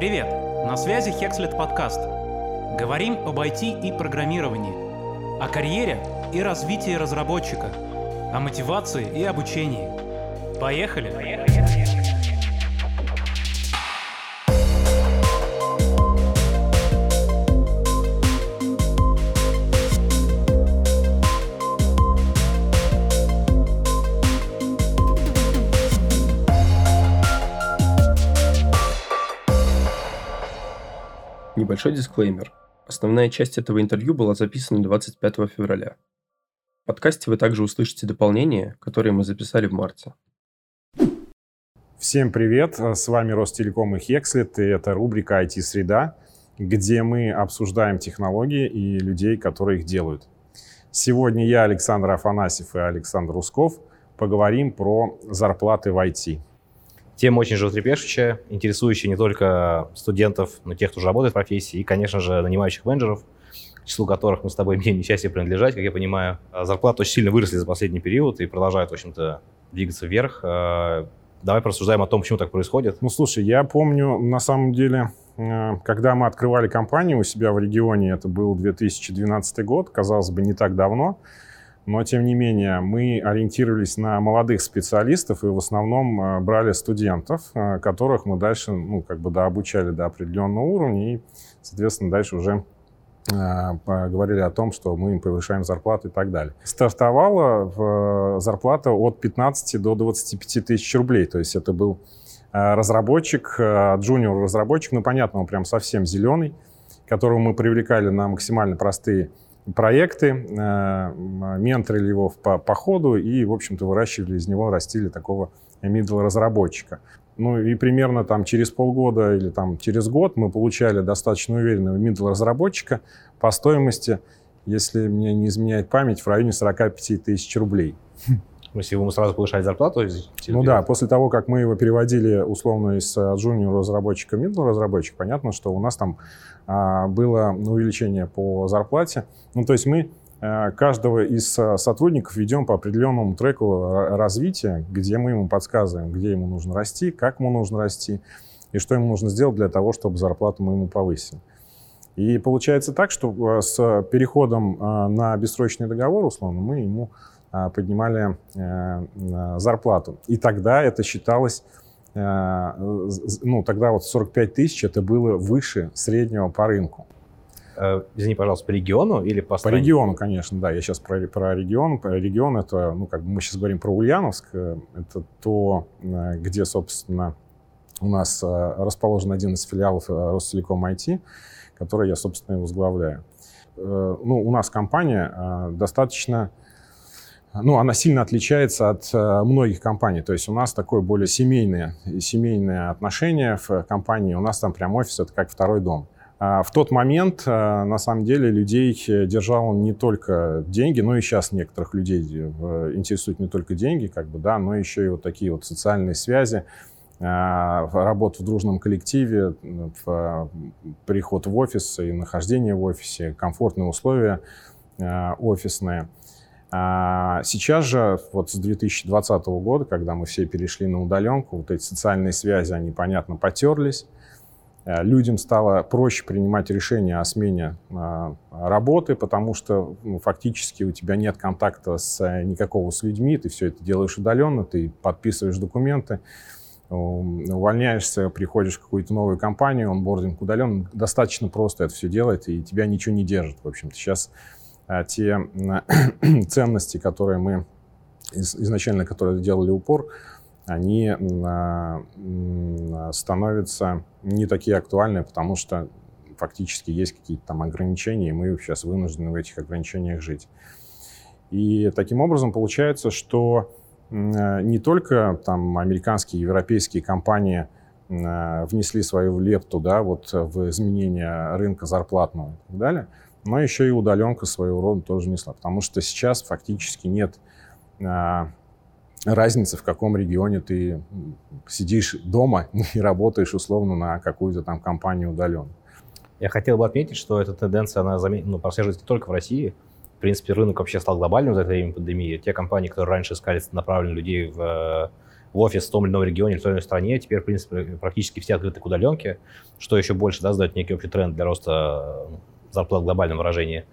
Привет! На связи Hexlet подкаст. Говорим об IT и программировании, о карьере и развитии разработчика, о мотивации и обучении. Поехали! Поехали! Небольшой дисклеймер. Основная часть этого интервью была записана 25 февраля. В подкасте вы также услышите дополнение, которое мы записали в марте. Всем привет, с вами Ростелеком и Хекслет, и это рубрика IT-среда, где мы обсуждаем технологии и людей, которые их делают. Сегодня я, Александр Афанасьев и Александр Русков поговорим про зарплаты в IT. Тема очень животрепещущая, интересующая не только студентов, но и тех, кто уже работает в профессии, и, конечно же, нанимающих менеджеров, к числу которых мы с тобой имеем несчастье принадлежать, как я понимаю. А зарплаты очень сильно выросли за последний период и продолжают, в общем-то, двигаться вверх. А, давай порассуждаем о том, почему так происходит. Ну, слушай, я помню, на самом деле, э, когда мы открывали компанию у себя в регионе, это был 2012 год, казалось бы, не так давно, но, тем не менее, мы ориентировались на молодых специалистов и в основном э, брали студентов, э, которых мы дальше, ну, как бы дообучали до определенного уровня и, соответственно, дальше уже э, говорили о том, что мы им повышаем зарплату и так далее. Стартовала зарплата от 15 до 25 тысяч рублей, то есть это был разработчик, джуниор-разработчик, ну, понятно, он прям совсем зеленый, которого мы привлекали на максимально простые проекты, э, менторили его по, по ходу и, в общем-то, выращивали из него, растили такого middle разработчика. Ну и примерно там через полгода или там через год мы получали достаточно уверенного middle разработчика по стоимости, если мне не изменяет память, в районе 45 тысяч рублей. Если ему сразу повышали зарплату? Ну да, после того, как мы его переводили условно из джуниор разработчика в middle разработчик, понятно, что у нас там а, было увеличение по зарплате. Ну, то есть мы а, каждого из а, сотрудников ведем по определенному треку развития, где мы ему подсказываем, где ему нужно расти, как ему нужно расти и что ему нужно сделать для того, чтобы зарплату мы ему повысили. И получается так, что с переходом на бессрочный договор, условно, мы ему поднимали э, зарплату. И тогда это считалось Э, ну, тогда вот 45 тысяч это было выше среднего по рынку. Э, извини, пожалуйста, по региону или по стране? По региону, конечно, да. Я сейчас про, про регион. Регион это, ну, как бы мы сейчас говорим про Ульяновск. Это то, где, собственно, у нас расположен один из филиалов Ростелеком IT, который я, собственно, и возглавляю. Ну, у нас компания достаточно ну, она сильно отличается от э, многих компаний. То есть у нас такое более семейное, семейное отношение в компании. У нас там прям офис, это как второй дом. А в тот момент, э, на самом деле, людей держал не только деньги, но и сейчас некоторых людей э, интересуют не только деньги, как бы, да, но еще и вот такие вот социальные связи, работа в дружном коллективе, приход в офис и нахождение в офисе, комфортные условия офисные – а сейчас же, вот с 2020 года, когда мы все перешли на удаленку, вот эти социальные связи, они, понятно, потерлись. Э, людям стало проще принимать решения о смене а, работы, потому что ну, фактически у тебя нет контакта с э, никакого с людьми, ты все это делаешь удаленно, ты подписываешь документы, увольняешься, приходишь в какую-то новую компанию, онбординг удален, достаточно просто это все делать, и тебя ничего не держит, в общем-то. Сейчас те ценности, которые мы изначально, которые делали упор, они становятся не такие актуальны, потому что фактически есть какие-то там ограничения, и мы сейчас вынуждены в этих ограничениях жить. И таким образом получается, что не только там американские, европейские компании внесли свою лепту да, вот в изменение рынка зарплатного и так далее, но еще и удаленка своего рода тоже несла, потому что сейчас фактически нет а, разницы, в каком регионе ты сидишь дома и работаешь условно на какую-то там компанию удаленно. Я хотел бы отметить, что эта тенденция, она ну, прослеживается не только в России. В принципе, рынок вообще стал глобальным за это время пандемии. Те компании, которые раньше искали направленных людей в в офис в том или ином регионе, в той или иной стране. Теперь, в принципе, практически все открыты к удаленке, что еще больше да, задает некий общий тренд для роста зарплат в глобальном выражении.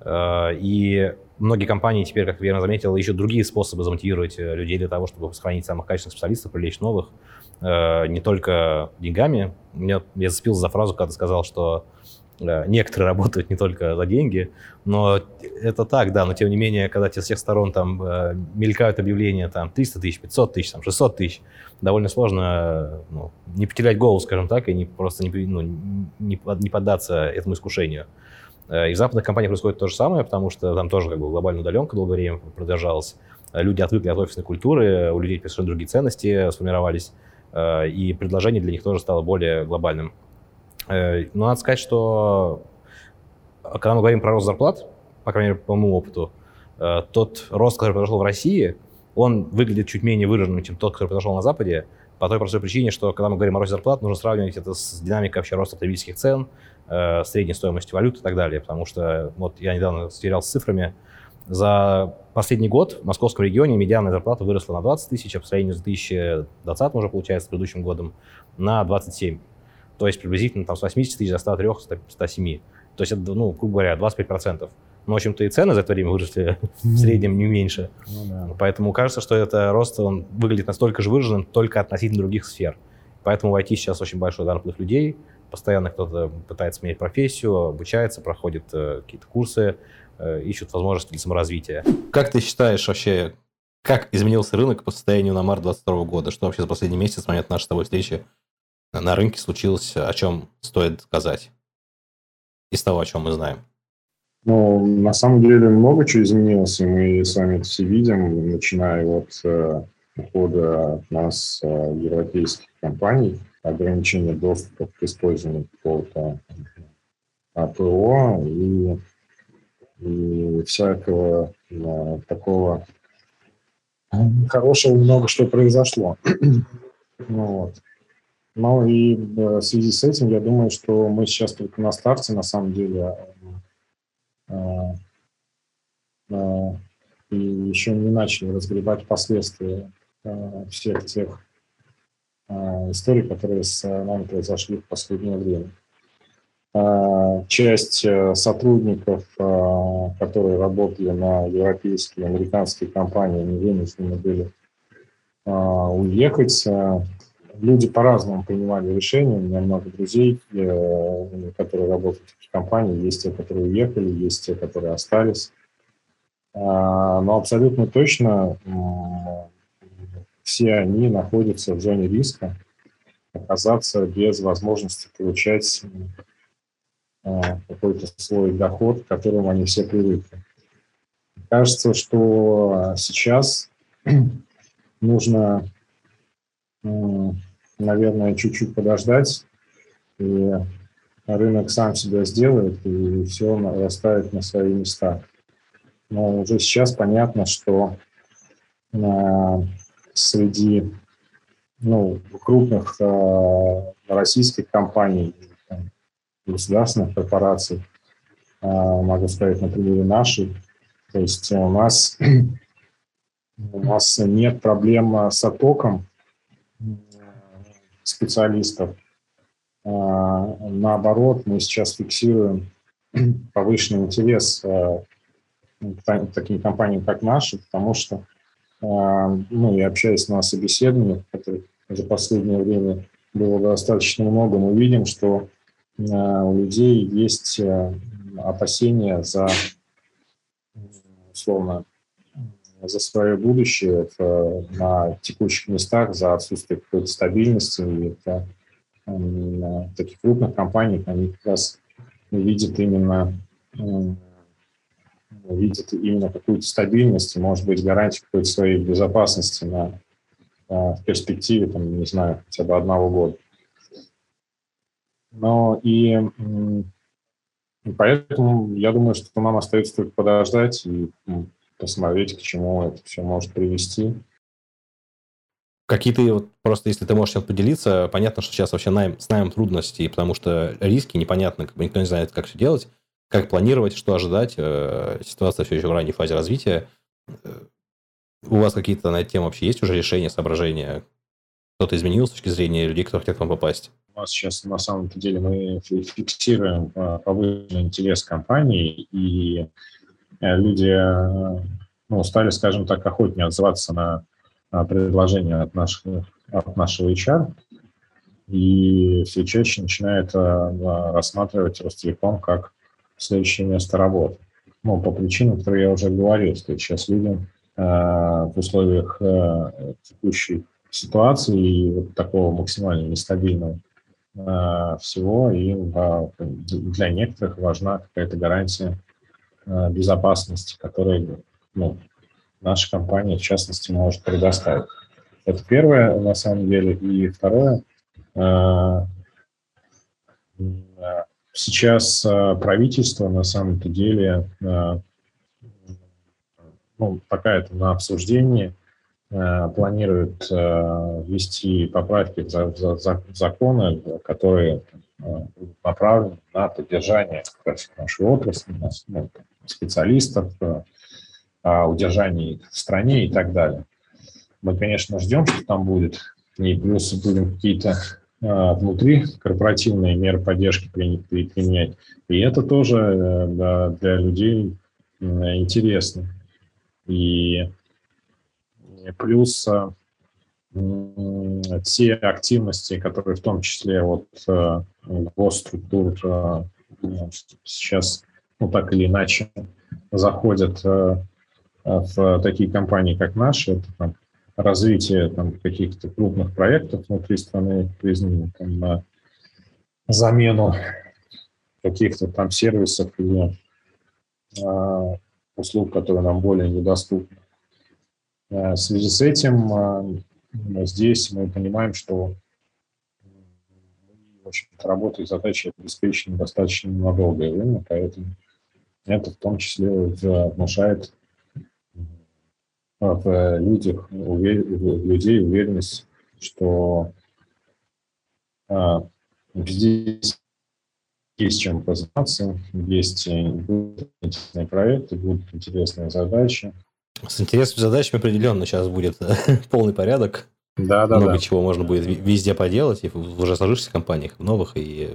Э, и многие компании теперь, как верно заметил, ищут другие способы замотивировать э, людей для того, чтобы сохранить самых качественных специалистов, привлечь новых, э, не только деньгами. Меня, я зацепился за фразу, когда ты сказал, что некоторые работают не только за деньги, но это так, да, но тем не менее, когда тебе с всех сторон там мелькают объявления там 300 тысяч, 500 тысяч, там 600 тысяч, довольно сложно ну, не потерять голову, скажем так, и не просто не, ну, не, не поддаться этому искушению. Э, и в западных компаниях происходит то же самое, потому что там тоже как бы глобальная удаленка долгое время продолжалась. Э, люди отвыкли от офисной культуры, у людей совершенно другие ценности сформировались, э, и предложение для них тоже стало более глобальным. Но надо сказать, что когда мы говорим про рост зарплат, по крайней мере, по моему опыту, тот рост, который произошел в России, он выглядит чуть менее выраженным, чем тот, который произошел на Западе, по той простой причине, что когда мы говорим о росте зарплат, нужно сравнивать это с динамикой вообще роста потребительских цен, э, средней стоимостью валют и так далее. Потому что вот я недавно сверял с цифрами. За последний год в московском регионе медианная зарплата выросла на 20 тысяч, а по сравнению с 2020 уже, получается, с предыдущим годом, на 27. То есть приблизительно там, с 80 тысяч до 103, 107. То есть это, ну, грубо говоря, 25%. Но, в общем-то, и цены за это время выросли в среднем не меньше. Ну, да. Поэтому кажется, что это рост, он выглядит настолько же выраженным только относительно других сфер. Поэтому в IT сейчас очень большой наплыв людей, постоянно кто-то пытается менять профессию, обучается, проходит э, какие-то курсы, э, ищут возможности для саморазвития. Как ты считаешь вообще, как изменился рынок по состоянию на март 2022 года? Что вообще за последний месяц, с момента нашей с тобой встречи, на рынке случилось, о чем стоит сказать? Из того, о чем мы знаем. Ну, на самом деле много чего изменилось, и мы с вами это все видим, начиная от э, ухода от нас э, европейских компаний, ограничение доступа к использованию какого-то АПО и, и всякого да, такого хорошего много что произошло. ну, вот. Ну и в связи с этим я думаю, что мы сейчас только на старте, на самом деле, а, а, и еще не начали разгребать последствия а, всех тех историй, которые с нами произошли в последнее время. Часть э, сотрудников, которые работали на европейские, американские компании, они вынуждены были уехать. Люди по-разному принимали решения. У меня много друзей, которые работают в этих компаниях. Есть те, которые уехали, есть те, которые остались. Но абсолютно точно все они находятся в зоне риска оказаться без возможности получать э, какой-то свой доход, к которому они все привыкли. Кажется, что сейчас нужно, наверное, чуть-чуть подождать, и рынок сам себя сделает, и все расставит на свои места. Но уже сейчас понятно, что э, среди ну, крупных э, российских компаний, государственных корпораций, э, могу сказать на примере нашей. То есть у нас, у нас нет проблем с оттоком специалистов. Э, наоборот, мы сейчас фиксируем повышенный интерес э, к таким компаниям, как наши, потому что а, ну, и общаясь на собеседованиях, которых за последнее время было достаточно много, мы видим, что а, у людей есть а, опасения за, условно, за свое будущее в, на текущих местах, за отсутствие какой-то стабильности. И это, в таких крупных компаниях они как раз видят именно видит именно какую-то стабильность, может быть, гарантию какой-то своей безопасности на, на, в перспективе, там, не знаю, хотя бы одного года. Но и, и поэтому я думаю, что нам остается только подождать и посмотреть, к чему это все может привести. Какие-то, вот просто если ты можешь сейчас поделиться, понятно, что сейчас вообще найм, с наймом трудности, потому что риски непонятно, как бы никто не знает, как все делать как планировать, что ожидать. Э, ситуация все еще в ранней фазе развития. Э, У вас какие-то на эту тему вообще есть уже решения, соображения? Что-то изменилось с точки зрения людей, кто хотят к вам попасть? У нас сейчас на самом деле мы фиксируем а, повышенный интерес компании, и э, люди э, ну, стали, скажем так, охотнее отзываться на предложения от, наших, от нашего HR, и все чаще начинают э, рассматривать Ростелеком как следующее место работы. Ну, по причинам, которые я уже говорил, что сейчас люди в условиях текущей ситуации и вот такого максимально нестабильного Э, всего, и для некоторых важна какая-то гарантия э, безопасности, которую ну, наша компания, в частности, может предоставить. Это первое, на самом деле. И второе, э, сейчас правительство, на самом-то деле, ну, пока это на обсуждении, Э, планирует э, ввести поправки в законы, которые э, направлены на поддержание нашей отрасли, ну, специалистов, удержание их в стране и так далее. Мы, конечно, ждем, что там будет, и плюс будем какие-то внутри корпоративные меры поддержки применять. И это тоже для людей интересно. И плюс э, те активности, которые в том числе вот э, госструктур э, сейчас ну, так или иначе заходят в такие компании, как наши, это там, развитие там, каких-то крупных проектов внутри страны, признанных там, на замену каких-то там сервисов или услуг, которые нам более недоступны. Э, в связи с этим э, здесь мы понимаем, что в общем работает задача обеспечена достаточно надолгое время, поэтому это в том числе внушает в людях, в людей уверенность, что а, здесь есть чем познаться, есть интересные проекты, будут интересные задачи, с интересными задачами определенно сейчас будет полный порядок. Да, да, Много да. чего можно будет везде поделать, и в уже сложившихся компаниях, в новых и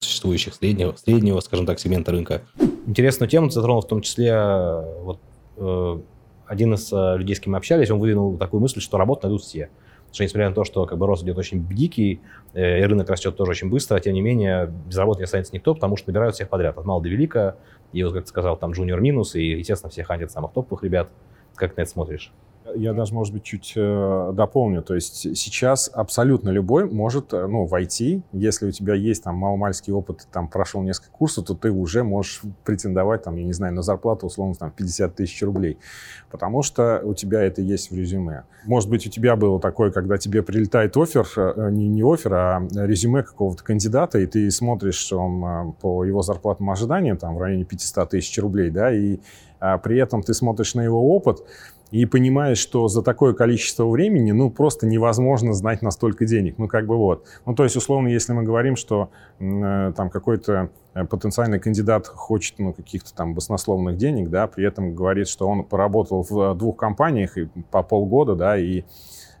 существующих среднего, среднего, скажем так, сегмента рынка. Интересную тему затронул в том числе вот, э, один из э, людей, с кем мы общались, он выдвинул такую мысль, что работу найдут все. Что несмотря на то, что как бы рост идет очень дикий, э, и рынок растет тоже очень быстро, тем не менее без работы не останется никто, потому что набирают всех подряд, от мала до велика. И вот, как ты сказал, там джуниор минус, и, естественно, всех хантят самых топовых ребят. Как ты на это смотришь? Я даже, может быть, чуть э, дополню. То есть сейчас абсолютно любой может э, ну, войти. Если у тебя есть там маломальский опыт, там прошел несколько курсов, то ты уже можешь претендовать, там, я не знаю, на зарплату, условно, там, 50 тысяч рублей. Потому что у тебя это есть в резюме. Может быть, у тебя было такое, когда тебе прилетает офер, э, не, не офер, а резюме какого-то кандидата, и ты смотришь что он э, по его зарплатным ожиданиям, там, в районе 500 тысяч рублей, да, и а, при этом ты смотришь на его опыт, и понимаешь, что за такое количество времени, ну, просто невозможно знать настолько денег. Ну, как бы вот. Ну, то есть, условно, если мы говорим, что э, там какой-то э, потенциальный кандидат хочет, ну, каких-то там баснословных денег, да, при этом говорит, что он поработал в двух компаниях и по полгода, да, и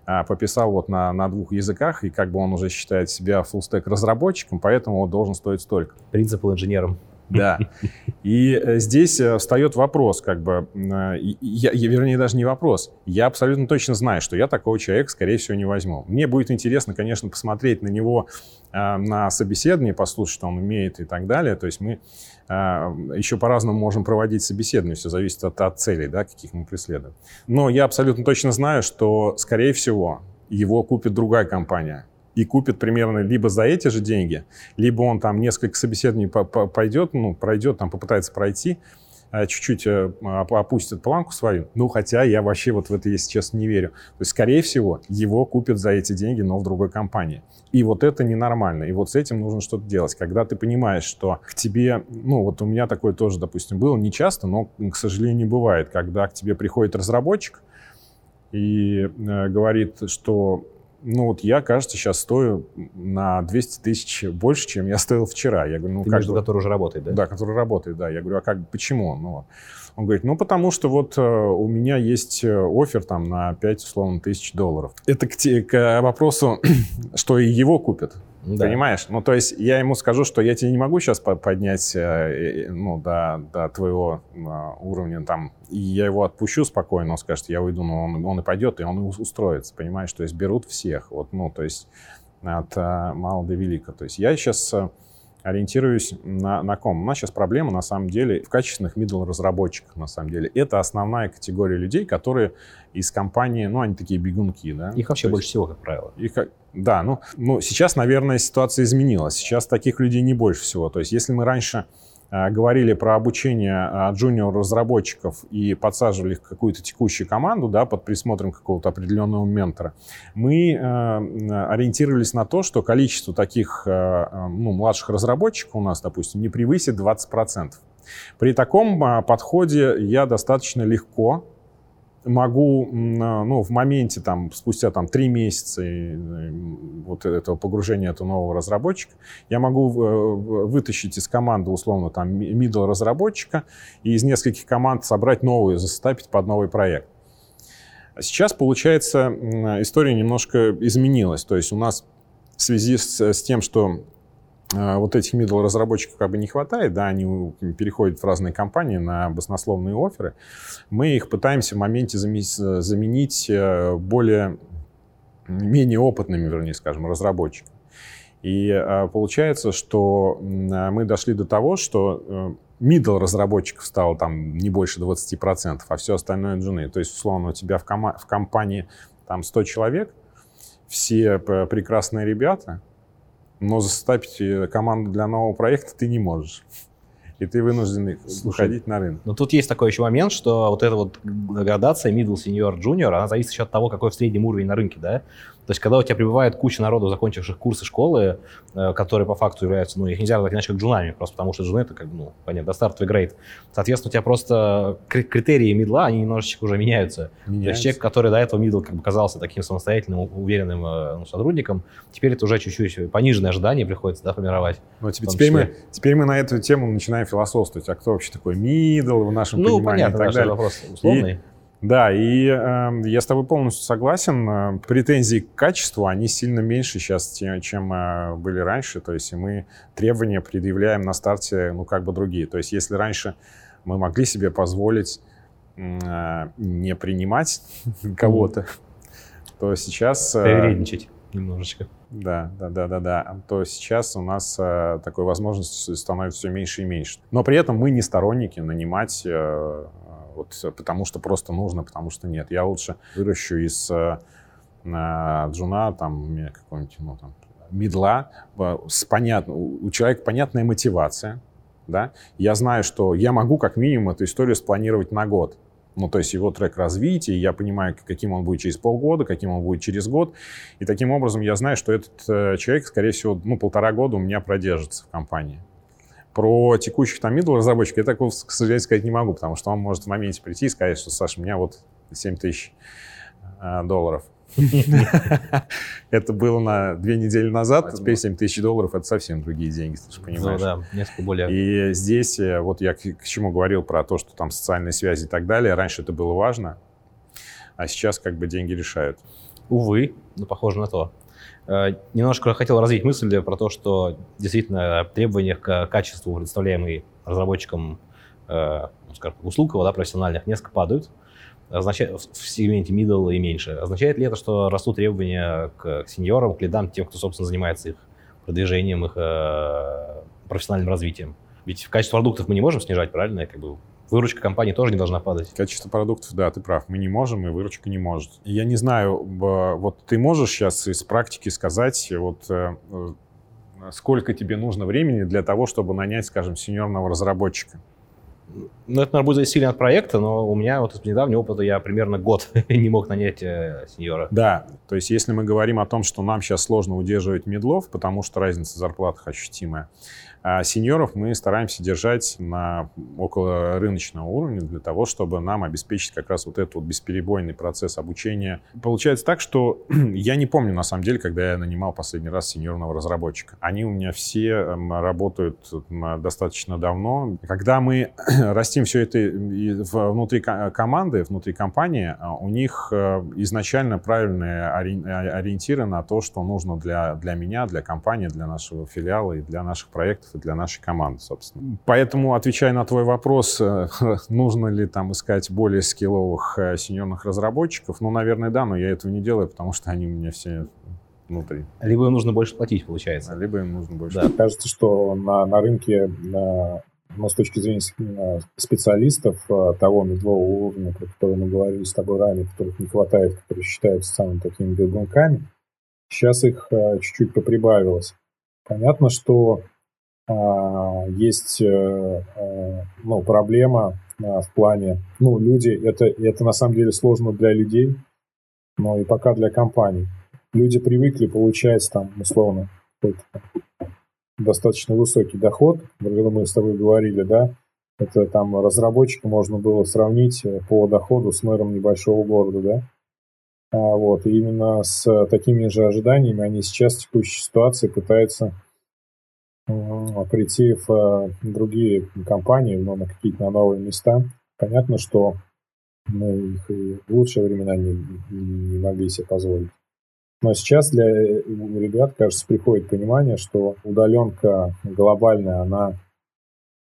а, пописал вот на, на двух языках, и как бы он уже считает себя фуллстек разработчиком, поэтому он должен стоить столько. Принцип инженером. Да. И э, здесь э, встает вопрос, как бы, э, я, вернее, даже не вопрос. Я абсолютно точно знаю, что я такого человека, скорее всего, не возьму. Мне будет интересно, конечно, посмотреть на него на собеседовании, послушать, что он умеет и так далее. То есть мы еще по-разному можем проводить собеседование, все зависит от, от целей, да, каких мы преследуем. Но я абсолютно точно знаю, что, скорее всего, его купит другая компания и купит примерно либо за эти же деньги, либо он там несколько собеседований пойдет, ну, пройдет, там попытается пройти, а, чуть-чуть э, опустит планку свою. Ну, хотя я вообще вот в это, если честно, не верю. То есть, скорее всего, его купят за эти деньги, но в другой компании. И вот это ненормально. И вот с этим нужно что-то делать. Когда ты понимаешь, что к тебе, ну, вот у меня такое тоже, допустим, было не часто, но, к сожалению, бывает, когда к тебе приходит разработчик и э, говорит, что ну вот я, кажется, сейчас стою на 200 тысяч больше, чем я стоил вчера. Я говорю, ну Ты как между бы- который уже работает, да? Да, который работает, да. Я говорю, а как, почему? Ну, он говорит, ну, потому что вот э, у меня есть э, офер там на 5, условно, тысяч долларов. Это к, те- к вопросу, что и его купят. Да. Понимаешь? Ну, то есть я ему скажу, что я тебе не могу сейчас поднять, э, ну, до, до твоего э, уровня там, и я его отпущу спокойно, он скажет, я уйду, но он, он и пойдет, и он устроится, понимаешь? То есть берут всех, вот, ну, то есть от э, мала до велика. То есть я сейчас ориентируюсь на, на ком. У нас сейчас проблема, на самом деле, в качественных middle разработчиках, на самом деле. Это основная категория людей, которые из компании, ну, они такие бегунки, да? Их вообще То есть- больше всего, как правило. и как, да, ну, ну, сейчас, наверное, ситуация изменилась. Сейчас таких людей не больше всего. То есть, если мы раньше а, говорили про обучение а, джуниор-разработчиков и подсаживали их в какую-то текущую команду, да, под присмотром какого-то определенного ментора, мы а, м, ориентировались на то, что количество таких а, а, ну, младших разработчиков у нас, допустим, не превысит 20%. При таком а, подходе я достаточно легко могу, а, ну, в моменте, там, спустя там три месяца вот этого погружения этого нового разработчика, я могу э, вытащить из команды, условно, там, middle разработчика и из нескольких команд собрать новую, застапить под новый проект. Сейчас, получается, история немножко изменилась. То есть у нас в связи с, с тем, что вот этих middle разработчиков как бы не хватает, да, они переходят в разные компании на баснословные оферы, мы их пытаемся в моменте заме- заменить э, более, менее опытными, вернее, скажем, разработчиками. И э, получается, что э, мы дошли до того, что э, middle разработчиков стало там не больше 20%, а все остальное джуны. То есть, условно, у тебя в, в компании там 100 человек, все прекрасные ребята, но застапить э, команду для нового проекта ты не можешь. И ты вынужден Слушай, уходить на рынок. Но тут есть такой еще момент, что вот эта вот градация middle, senior, junior, она зависит еще от того, какой в среднем уровень на рынке, да? То есть, когда у тебя прибывает куча народу, закончивших курсы школы, э, которые по факту являются, ну, их нельзя назвать иначе как джунами, просто потому что джуны это как, ну, понятно, до стартовый грейд. Соответственно, у тебя просто кри- критерии мидла, они немножечко уже меняются. То есть человек, который до этого middle как бы казался таким самостоятельным, уверенным э, ну, сотрудником, теперь это уже чуть-чуть пониженное ожидание приходится, да, формировать. Ну, теперь, том теперь, числе. мы, теперь мы на эту тему начинаем философствовать. А кто вообще такой мидл в нашем Ну, понимании понятно, и так далее. вопрос условный. Да, и э, я с тобой полностью согласен. Э, Претензии к качеству, они сильно меньше сейчас, чем э, были раньше. То есть мы требования предъявляем на старте, ну, как бы другие. То есть если раньше мы могли себе позволить э, не принимать кого-то, то сейчас... э, Привередничать немножечко. да, да, да, да, да. То сейчас у нас э, такой возможности становится все меньше и меньше. Но при этом мы не сторонники нанимать э, вот э, потому что просто нужно, потому что нет. Я лучше выращу из э, на джуна там у меня какой-нибудь ну там мидла э, с понятно у у человека понятная мотивация, да. Я знаю, что я могу как минимум эту историю спланировать на год. Ну, то есть его трек развития, я понимаю, каким он будет через полгода, каким он будет через год. И таким образом я знаю, что этот э, человек, скорее всего, ну, полтора года у меня продержится в компании. Про текущих там middle разработчиков я такого, к сожалению, сказать не могу, потому что он может в моменте прийти и сказать, что, Саша, у меня вот 7 тысяч э, долларов. Это было на две недели назад, теперь 7 тысяч долларов — это совсем другие деньги, ты же Ну понимаешь. да, несколько более... И здесь, э, вот я к, чему говорил про то, что там социальные связи и так далее, раньше это было важно, а сейчас как бы деньги решают. Увы, ну, похоже на то. Э, Немножко хотел развить мысль про то, что действительно требования к качеству, представляемые разработчикам э, ну, скажем, услуг да, профессиональных, несколько падают. Означает, в в сегменте middle и меньше. Означает ли это, что растут требования к сеньорам, к лидам, тем, кто, собственно, занимается их продвижением, их э, профессиональным развитием? Ведь качество продуктов мы не можем снижать, правильно? Как бы выручка компании тоже не должна падать. Качество продуктов, да, ты прав, мы не можем, и выручка не может. Я не знаю, вот ты можешь сейчас из практики сказать, вот э, э, сколько тебе нужно времени для того, чтобы нанять, скажем, сеньорного разработчика? Ну, это, наверное, будет зависеть сильно от проекта, но у меня вот из недавнего опыта я примерно год не мог нанять э, сеньора. Да, то есть если мы говорим о том, что нам сейчас сложно удерживать медлов, потому что разница в зарплатах ощутимая, А сеньоров мы стараемся держать на около рыночного уровня для того, чтобы нам обеспечить как раз вот этот вот бесперебойный процесс обучения. Получается так, что я не помню, на самом деле, когда я нанимал последний раз сеньорного разработчика. Они у меня все эм, работают достаточно давно. Когда мы растим все это внутри команды, внутри компании, а, у них э, изначально правильные ориентиры на то, что нужно для, для меня, для компании, для нашего филиала и для наших проектов для нашей команды, собственно. Поэтому, отвечая на твой вопрос, э, нужно ли там искать более скилловых э, сеньорных разработчиков, ну, наверное, да, но я этого не делаю, потому что они у меня все внутри. Либо им нужно больше платить, получается. Либо им нужно больше. Да. Кажется, что на, на рынке на, но с точки зрения специалистов э, того медового уровня, про который мы говорили с тобой ранее, которых не хватает, которые считаются самыми такими бегунками, сейчас их чуть-чуть поприбавилось. Понятно, что есть э, э, ну, проблема а, в плане, ну, люди, это, это на самом деле сложно для людей, но и пока для компаний. Люди привыкли получать там, условно, достаточно высокий доход, мы с тобой говорили, да, это там разработчика можно было сравнить э, по доходу с мэром небольшого города, да, а, вот, и именно с такими же ожиданиями они сейчас в текущей ситуации пытаются прийти в э, другие компании, но на какие-то новые места. Понятно, что мы их и в лучшие времена не, не могли себе позволить. Но сейчас для ребят, кажется, приходит понимание, что удаленка глобальная, она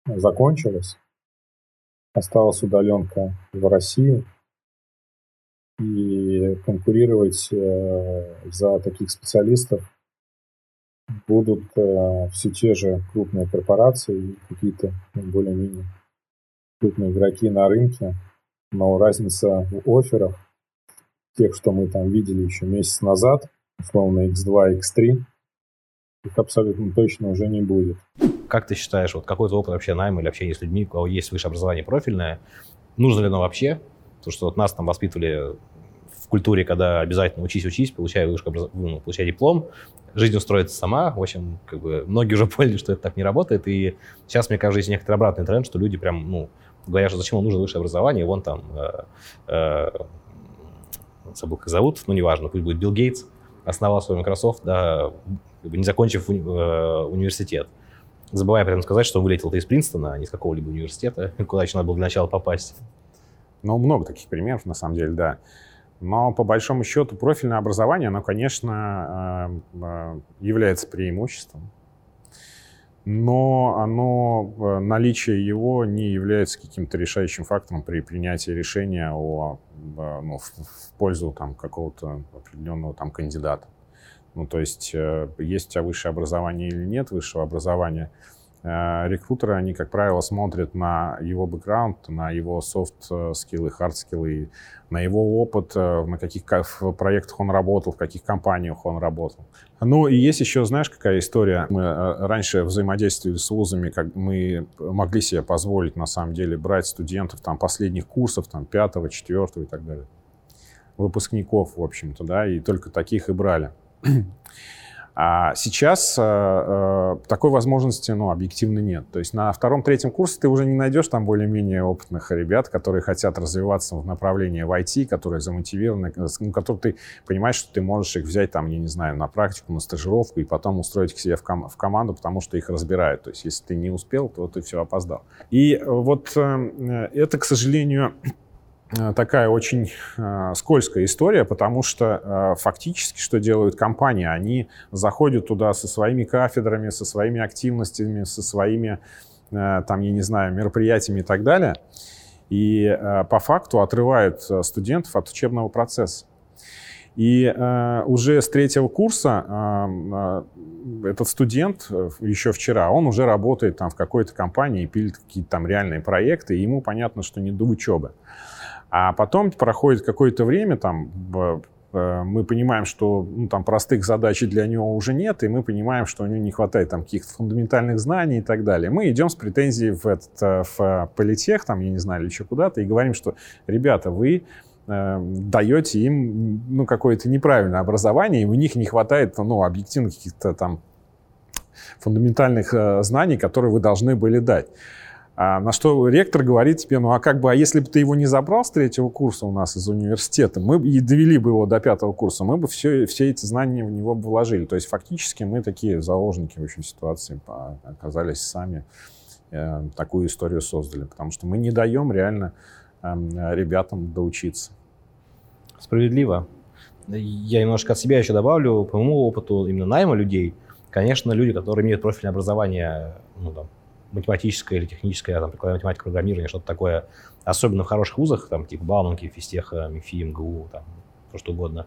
закончилась. Осталась удаленка в России. И конкурировать э, за таких специалистов будут э, все те же крупные корпорации, какие-то ну, более-менее крупные игроки на рынке, но разница в офферах, тех, что мы там видели еще месяц назад, условно X2, X3, их абсолютно точно уже не будет. Как ты считаешь, вот какой-то опыт вообще найма или общения с людьми, у кого есть высшее образование профильное, нужно ли оно вообще? Потому что вот нас там воспитывали в культуре, когда обязательно учись, учись, получай вышку, ну, получай диплом, жизнь устроится сама. В общем, как бы многие уже поняли, что это так не работает. И сейчас, мне кажется, есть некоторый обратный тренд, что люди прям, ну, говорят, что зачем им нужно высшее образование, вон там, э, э, забыл, как зовут, ну, неважно, пусть будет Билл Гейтс, основал свой Microsoft, да, не закончив уни- э, университет. Забывая при этом сказать, что он вылетел-то из Принстона, а не из какого-либо университета, куда еще надо было для начала попасть. Ну, много таких примеров, на самом деле, да. Но по большому счету профильное образование, оно, конечно, э, э, является преимуществом. Но оно, э, наличие его не является каким-то решающим фактором при принятии решения о, ну, в, в пользу там, какого-то определенного там, кандидата. Ну, то есть, есть у тебя высшее образование или нет высшего образования – рекрутеры, они, как правило, смотрят на его бэкграунд, на его софт-скиллы, хард-скиллы, на его опыт, э, на каких проектах он работал, в каких компаниях он работал. Ну и есть еще, знаешь, какая история? Мы э, раньше взаимодействовали с вузами, как мы могли себе позволить, на самом деле, брать студентов там последних курсов, там пятого, четвертого и так далее. Выпускников, в общем-то, да, и только таких и брали. А сейчас э, э, такой возможности, ну, объективно нет. То есть на втором-третьем курсе ты уже не найдешь там более-менее опытных ребят, которые хотят развиваться в направлении в IT, которые замотивированы, ну, которые ты понимаешь, что ты можешь их взять там, я не знаю, на практику, на стажировку и потом устроить к себе в, ком- в команду, потому что их разбирают. То есть если ты не успел, то ты все опоздал. И вот э, это, к сожалению, Э, такая очень э, скользкая история, потому что э, фактически что делают компании? Они заходят туда со своими кафедрами, со своими активностями, со своими, э, там, я не знаю, мероприятиями и так далее, и э, по факту отрывают э, студентов от учебного процесса. И э, уже с третьего курса э, э, этот студент э, еще вчера, он уже работает там в какой-то компании пилит какие-то там реальные проекты, и ему понятно, что не до учебы. А потом проходит какое-то время, там, мы понимаем, что ну, там простых задач для него уже нет, и мы понимаем, что у него не хватает там каких-то фундаментальных знаний и так далее. Мы идем с претензией в, этот, э, в политех, там, я не знаю, или еще куда-то, и говорим, что, ребята, вы э, даете им ну, какое-то неправильное образование, и у них не хватает ну, объективно каких-то там фундаментальных э, знаний, которые вы должны были дать. А на что ректор говорит тебе, ну а как бы, а если бы ты его не забрал с третьего курса у нас из университета, мы и довели бы его до пятого курса, мы бы все, все эти знания в него бы вложили. То есть фактически мы такие заложники в общем ситуации оказались сами, э, такую историю создали, потому что мы не даем реально э, ребятам доучиться. Справедливо. Я немножко от себя еще добавлю, по моему опыту именно найма людей, конечно, люди, которые имеют профильное образование, ну, там, математическое или техническое, там, прикладная математика, программирование, что-то такое, особенно в хороших вузах, там, типа Бауманки, Физтеха, МИФИ, МГУ, там, все что угодно,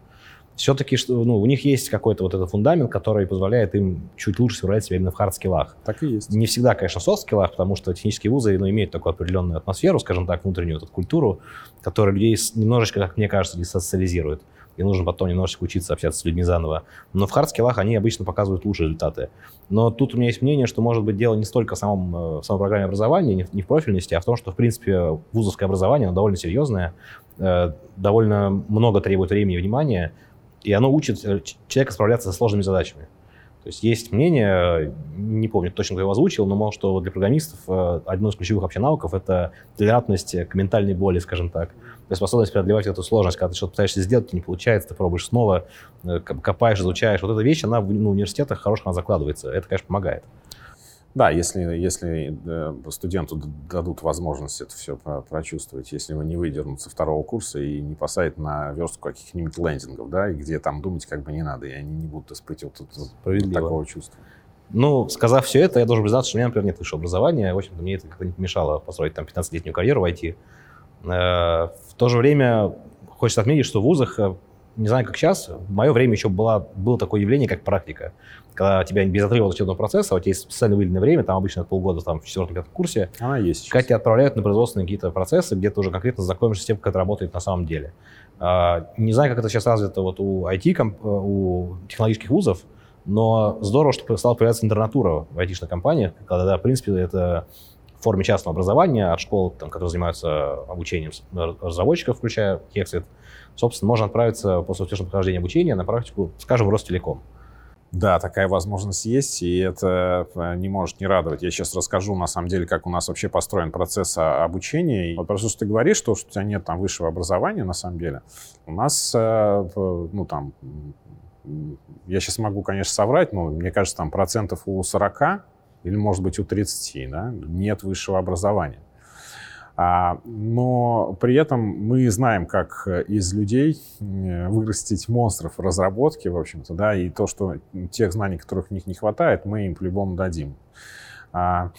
все-таки что, ну, у них есть какой-то вот этот фундамент, который позволяет им чуть лучше справлять себя именно в хард-скиллах. Так и есть. Не всегда, конечно, в софт-скиллах, потому что технические вузы ну, имеют такую определенную атмосферу, скажем так, внутреннюю вот эту культуру, которая людей немножечко, как мне кажется, десоциализирует и нужно потом немножечко учиться общаться с людьми заново. Но в хардскиллах они обычно показывают лучшие результаты. Но тут у меня есть мнение, что может быть дело не столько в, самом, э, в самой программе образования, не в, не в профильности, а в том, что, в принципе, вузовское образование, оно довольно серьезное, э, довольно много требует времени и внимания, и оно учит э, человека справляться со сложными задачами. То есть есть мнение, не помню точно, кто его озвучил, но мол, что для программистов одно из ключевых вообще навыков — это толерантность к ментальной боли, скажем так способность преодолевать эту сложность, когда ты что-то пытаешься сделать, не получается, ты пробуешь снова, э, копаешь, изучаешь. Вот эта вещь, она в ну, университетах хороших она закладывается. Это, конечно, помогает. Да, если, если э, студенту дадут возможность это все прочувствовать, если его не выдернут со второго курса и не посадят на верстку каких-нибудь лендингов, да, и где там думать как бы не надо, и они не будут испытывать вот, вот такого чувства. Ну, сказав все это, я должен признаться, что у меня, например, нет высшего образования. В общем-то, мне это как-то не помешало построить там 15-летнюю карьеру в IT. Э, в то же время хочется отметить, что в вузах, э, не знаю, как сейчас, в мое время еще была, было такое явление, как практика. Когда тебя без отрыва от учебного процесса, у тебя есть специально выделенное время, там обычно полгода там, в четвертом-пятом курсе. Она есть. Когда тебя отправляют на производственные какие-то процессы, где ты уже конкретно знакомишься с тем, как это работает на самом деле. А, не знаю, как это сейчас развито вот у IT, э, у технологических вузов, но здорово, что стала появляться интернатура в IT-шных компаниях, когда, да, в принципе, это в форме частного образования от школ, там, которые занимаются обучением разработчиков, включая Hexit, собственно, можно отправиться после успешного прохождения обучения на практику, скажем, в Ростелеком. Да, такая возможность есть, и это э, не может не радовать. Я сейчас расскажу, на самом деле, как у нас вообще построен процесс обучения. Вот просто, что ты говоришь, что, что у тебя нет там высшего образования, на самом деле, у нас, э, ну, там, я сейчас могу, конечно, соврать, но мне кажется, там процентов у 40 или, может быть, у 30, да, нет высшего образования. А, но при этом мы знаем, как из людей вырастить монстров разработки, в общем-то, да, и то, что тех знаний, которых в них не хватает, мы им по-любому дадим. А,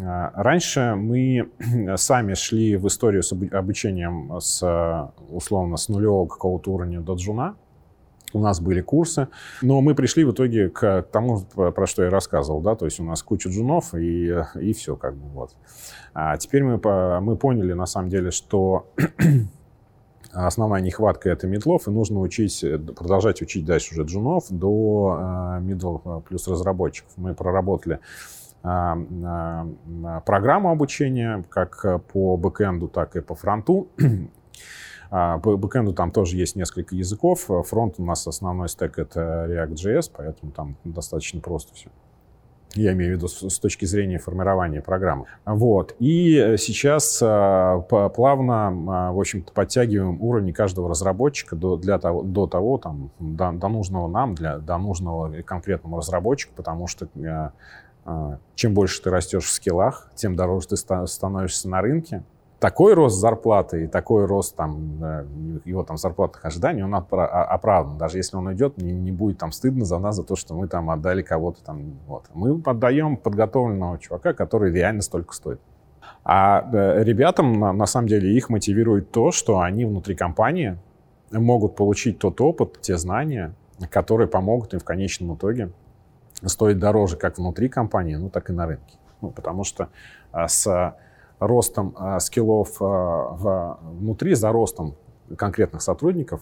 а, раньше мы сами шли в историю с обучением с, условно, с нулевого какого-то уровня до джуна, у нас были курсы, но мы пришли в итоге к тому, про что я рассказывал, да, то есть у нас куча джунов и, и все как бы вот. А теперь мы, мы поняли на самом деле, что основная нехватка это медлов, и нужно учить, продолжать учить дальше уже джунов до медл а, плюс разработчиков. Мы проработали программу обучения как по бэкэнду, так и по фронту. А, по бэкэнду там тоже есть несколько языков. Фронт у нас основной стек — это React.js, поэтому там достаточно просто все. Я имею в виду с точки зрения формирования программы. Вот. И сейчас а, плавно, а, в общем-то, подтягиваем уровень каждого разработчика до, для того, до того, там, до, до нужного нам, для, до нужного конкретному разработчику, потому что чем больше ты растешь в скиллах, тем дороже ты становишься на рынке, такой рост зарплаты и такой рост там, его там зарплатных ожиданий, он оправдан. Даже если он идет, не, не будет там стыдно за нас, за то, что мы там отдали кого-то там. Вот. Мы отдаем подготовленного чувака, который реально столько стоит. А э, ребятам, на, на самом деле, их мотивирует то, что они внутри компании могут получить тот опыт, те знания, которые помогут им в конечном итоге стоить дороже как внутри компании, ну, так и на рынке. Ну, потому что а, с ростом э, скиллов э, в, внутри, за ростом конкретных сотрудников,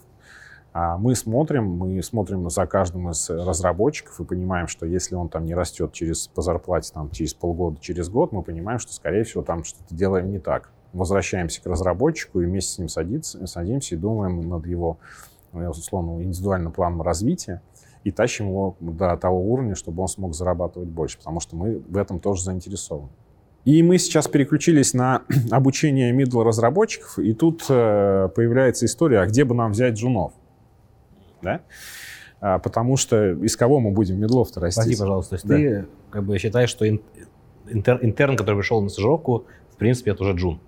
а мы смотрим, мы смотрим за каждым из разработчиков и понимаем, что если он там не растет через, по зарплате там, через полгода, через год, мы понимаем, что, скорее всего, там что-то делаем не так. Возвращаемся к разработчику и вместе с ним садится, садимся и думаем над его, условно, индивидуальным планом развития и тащим его до того уровня, чтобы он смог зарабатывать больше, потому что мы в этом тоже заинтересованы. И мы сейчас переключились на обучение middle разработчиков, и тут э, появляется история, а где бы нам взять джунов? Да? А, потому что из кого мы будем медлов-то расти? Прости, пожалуйста, то есть да. ты как бы считаешь, что интер, интерн, который пришел на стажировку, в принципе, это уже джун?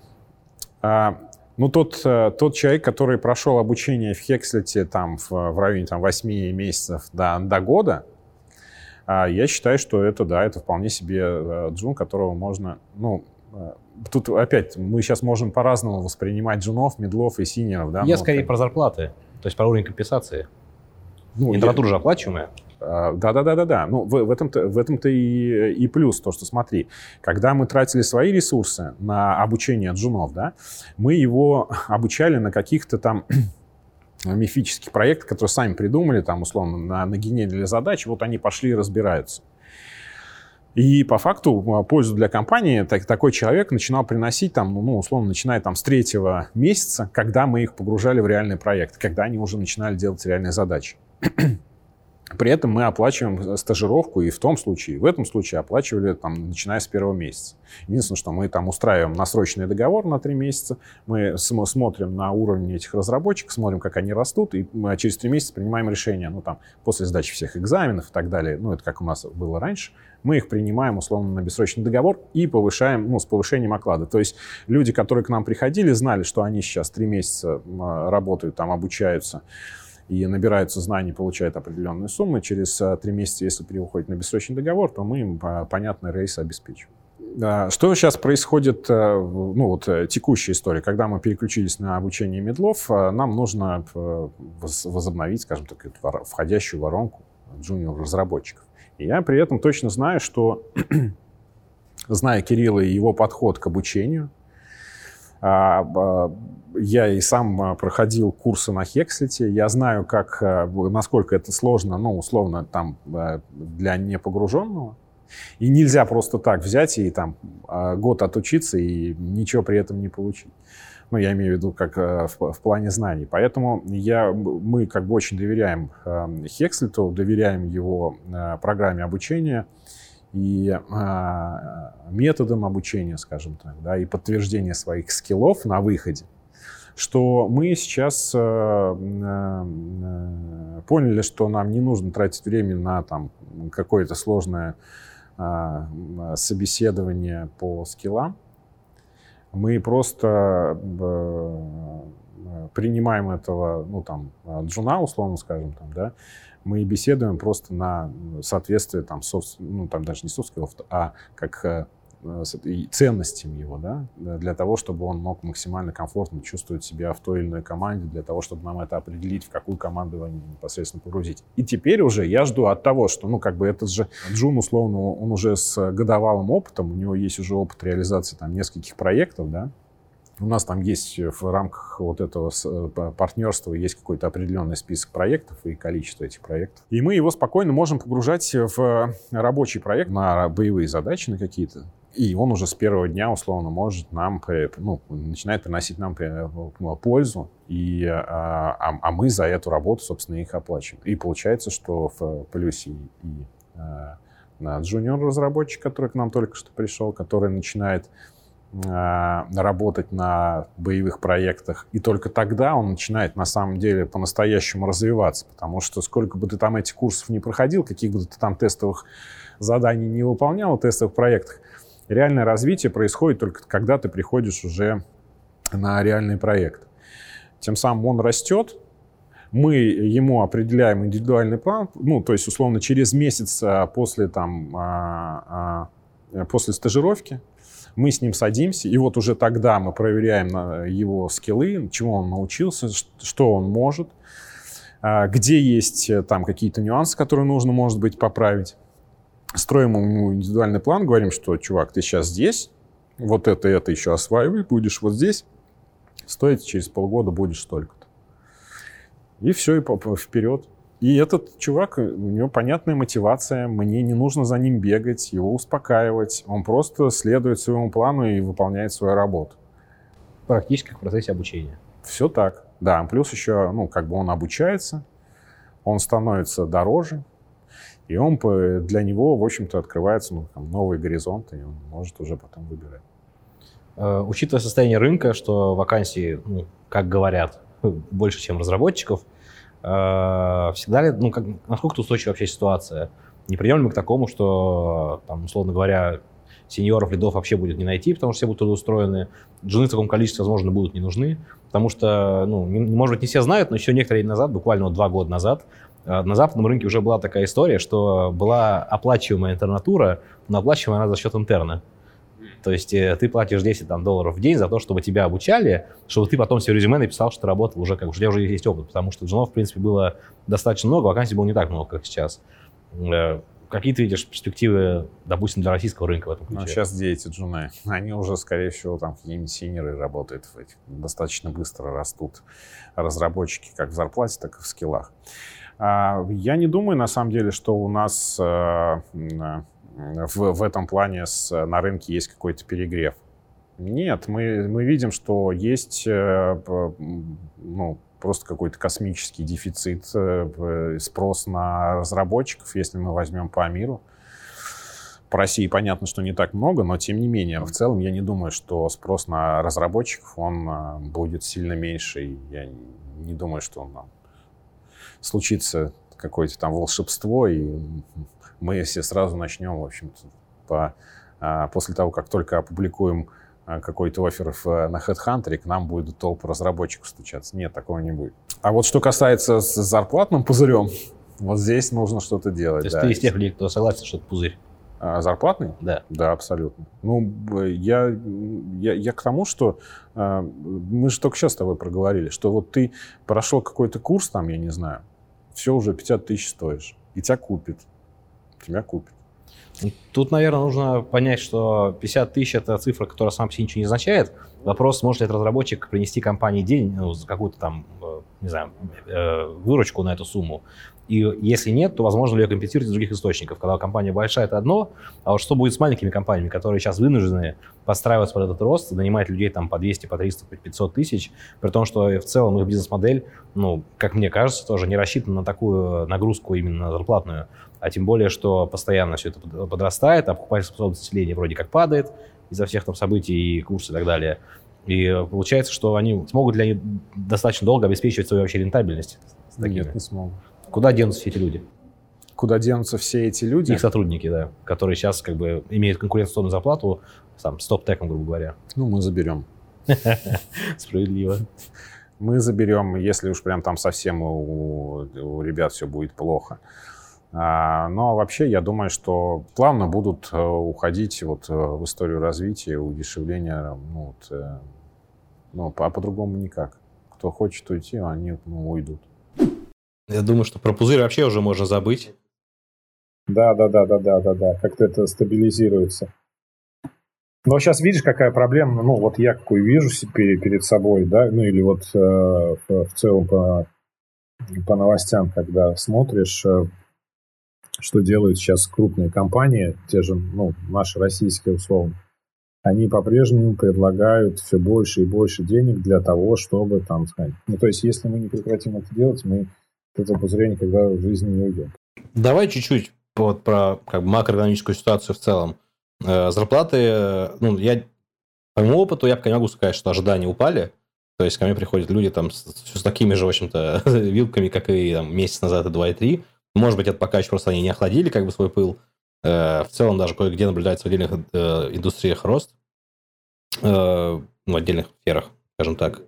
А, ну, тот, э, тот человек, который прошел обучение в Хекслете там, в, в районе там, 8 месяцев до, до года, я считаю, что это, да, это вполне себе э, джун, которого можно, ну, э, тут опять мы сейчас можем по-разному воспринимать джунов, мидлов и синьоров, да? Я ну, скорее как... про зарплаты, то есть про уровень компенсации. Ну, Интернатура я... же оплачиваемая. Да-да-да-да-да. Ну, в, в этом-то, в этом-то и, и плюс, то, что смотри, когда мы тратили свои ресурсы на обучение джунов, да, мы его обучали на каких-то там мифических проектах, которые сами придумали, там, условно, на, на генерили задач, вот они пошли и разбираются. И по факту пользу для компании так, такой человек начинал приносить, там, ну, условно, начиная там, с третьего месяца, когда мы их погружали в реальный проект, когда они уже начинали делать реальные задачи. При этом мы оплачиваем стажировку, и в том случае, в этом случае оплачивали, там, начиная с первого месяца. Единственное, что мы там устраиваем насрочный договор на три месяца, мы смотрим на уровень этих разработчиков, смотрим, как они растут, и мы через три месяца принимаем решение, ну, там, после сдачи всех экзаменов и так далее, ну, это как у нас было раньше, мы их принимаем, условно, на бессрочный договор и повышаем, ну, с повышением оклада. То есть люди, которые к нам приходили, знали, что они сейчас три месяца работают, там, обучаются, и набираются знаний, получают определенные суммы. Через э, три месяца, если переходит на бессрочный договор, то мы им понятный рейс обеспечиваем. Что сейчас происходит, э, ну вот э, текущая история, когда мы переключились на обучение медлов, нам нужно возобновить, скажем так, входящую воронку джуниор-разработчиков. И я при этом точно знаю, что, зная Кирилла и его подход к обучению, я и сам а, проходил курсы на Хекслите. Я знаю, как, а, насколько это сложно, ну, условно, там, а, для непогруженного. И нельзя просто так взять и там год отучиться и ничего при этом не получить. Ну, я имею в виду как в, в плане знаний. Поэтому я, мы как бы очень доверяем Хекслиту, доверяем его программе обучения и методам обучения, скажем так, да, и подтверждения своих скиллов на выходе что мы сейчас э, э, поняли, что нам не нужно тратить время на там какое-то сложное собеседование по скиллам. Мы просто принимаем этого, ну, там, джуна, условно скажем, там, да, мы беседуем просто на соответствие, там, софт, ну, там даже не skills, а как Э, ценностями его, да, для того, чтобы он мог максимально комфортно чувствовать себя в той или иной команде, для того, чтобы нам это определить, в какую команду его непосредственно погрузить. И теперь уже я жду от того, что, ну, как бы этот же Джун, условно, он уже с годовалым опытом, у него есть уже опыт реализации там нескольких проектов, да, у нас там есть в рамках вот этого э, партнерства есть какой-то определенный список проектов и количество этих проектов. И мы его спокойно можем погружать в рабочий проект на боевые задачи на какие-то. И он уже с первого дня, условно, может нам, ну, начинает приносить нам ну, пользу, и, а, а, а мы за эту работу, собственно, их оплачиваем. И получается, что в плюсе и а, джуниор-разработчик, который к нам только что пришел, который начинает а, работать на боевых проектах, и только тогда он начинает на самом деле по-настоящему развиваться, потому что сколько бы ты там этих курсов не проходил, каких бы ты там тестовых заданий не выполнял тестовых проектах, Реальное развитие происходит только когда ты приходишь уже на реальный проект. Тем самым он растет, мы ему определяем индивидуальный план, ну, то есть, условно, через месяц а, после, там, а, а, после стажировки мы с ним садимся, и вот уже тогда мы проверяем его скиллы, чему он научился, что он может, где есть э, там какие-то нюансы, которые нужно, может быть, поправить строим ему индивидуальный план, говорим, что, чувак, ты сейчас здесь, вот это, это еще осваивай, будешь вот здесь, стоить через полгода будешь столько-то. И все, и вперед. И этот чувак, у него понятная мотивация, мне не нужно за ним бегать, его успокаивать. Он просто следует своему плану и выполняет свою работу. Практически в процессе обучения. Все так, да. Плюс еще, ну, как бы он обучается, он становится дороже, и он для него, в общем-то, открывается ну, там, новые горизонты, и он может уже потом выбирать. Э, учитывая состояние рынка, что вакансии, ну, как говорят, больше, чем разработчиков, э, всегда ли, ну, как, насколько устойчива вообще ситуация? Не придем ли мы к такому, что, там, условно говоря, сеньоров, лидов вообще будет не найти, потому что все будут трудоустроены, джуны в таком количестве, возможно, будут не нужны, потому что, ну, не, может быть, не все знают, но еще некоторое время назад, буквально вот два года назад, э, на западном рынке уже была такая история, что была оплачиваемая интернатура, но оплачиваемая она за счет интерна. То есть э, ты платишь 10 там, долларов в день за то, чтобы тебя обучали, чтобы ты потом себе резюме написал, что ты работал уже, как у тебя уже есть опыт, потому что джунов, в принципе, было достаточно много, вакансий было не так много, как сейчас. Э, какие ты видишь перспективы, допустим, для российского рынка в этом ключе? Ну, сейчас где эти джуны? Они уже, скорее всего, там какие-нибудь синеры работают. Достаточно быстро растут разработчики как в зарплате, так и в скиллах. А, я не думаю, на самом деле, что у нас э, в, в этом плане с, на рынке есть какой-то перегрев. Нет, мы, мы видим, что есть э, ну, просто какой-то космический дефицит, э, спрос на разработчиков, если мы возьмем по миру. По России понятно, что не так много, но тем не менее, в целом я не думаю, что спрос на разработчиков, он э, будет сильно меньше. Я не думаю, что он, случится какое-то там волшебство, и мы все сразу начнем, в общем-то, по, а, после того, как только опубликуем а, какой-то офер на HeadHunter, к нам будет толпа разработчиков стучаться. Нет, такого не будет. А вот что касается с зарплатным пузырем, вот здесь нужно что-то делать. То есть да. ты из тех людей, кто согласен, что это пузырь? А, зарплатный? Да. Да, абсолютно. Ну, я, я, я к тому, что а, мы же только сейчас с тобой проговорили, что вот ты прошел какой-то курс там, я не знаю, все уже 50 тысяч стоишь, и тебя купит. Тебя купит. Тут, наверное, нужно понять, что 50 тысяч – это цифра, которая сама по себе ничего не означает. Вопрос, может ли этот разработчик принести компании день, ну, какую-то там, э, не знаю, э, выручку на эту сумму. И если нет, то возможно ли ее компенсировать из других источников. Когда компания большая, это одно, а вот что будет с маленькими компаниями, которые сейчас вынуждены подстраиваться под этот рост, нанимать людей там по 200, по 300, по 500 тысяч, при том, что в целом их бизнес-модель, ну, как мне кажется, тоже не рассчитана на такую нагрузку именно зарплатную. А тем более, что постоянно все это подрастает, а покупательная способность населения вроде как падает из-за всех там событий, курсов и так далее. И получается, что они смогут ли они достаточно долго обеспечивать свою вообще рентабельность? Нет, не смогут. Куда денутся все эти люди? Куда денутся все эти люди? Их сотрудники, да, которые сейчас как бы имеют конкуренционную зарплату, там, стоп-теком, грубо говоря. Ну, мы заберем. Справедливо. Мы заберем, если уж прям там совсем у, у ребят все будет плохо. А, но вообще я думаю, что плавно будут э, уходить вот э, в историю развития, удешевления, ну, вот, э, ну а по-другому никак. Кто хочет уйти, они ну, уйдут. Я думаю, что про пузырь вообще уже можно забыть. Да, да, да, да, да, да, да. Как-то это стабилизируется. Но сейчас видишь, какая проблема. Ну, вот я какую вижу перед, перед собой, да, ну или вот э, в, в целом по, по новостям, когда смотришь, что делают сейчас крупные компании, те же, ну, наши российские условно, они по-прежнему предлагают все больше и больше денег для того, чтобы там сказать. Ну, то есть, если мы не прекратим это делать, мы от этого пузыря никогда в жизни не уйдем. Давай чуть-чуть вот про как бы, макроэкономическую ситуацию в целом. Э, зарплаты, ну, я по моему опыту, я пока не могу сказать, что ожидания упали. То есть ко мне приходят люди там с, с такими же, в общем-то, вилками, как и там, месяц назад и два и три. Может быть, это пока еще просто они не охладили как бы свой пыл. Э, в целом даже кое-где наблюдается в отдельных э, индустриях рост. Э, в отдельных сферах, скажем так.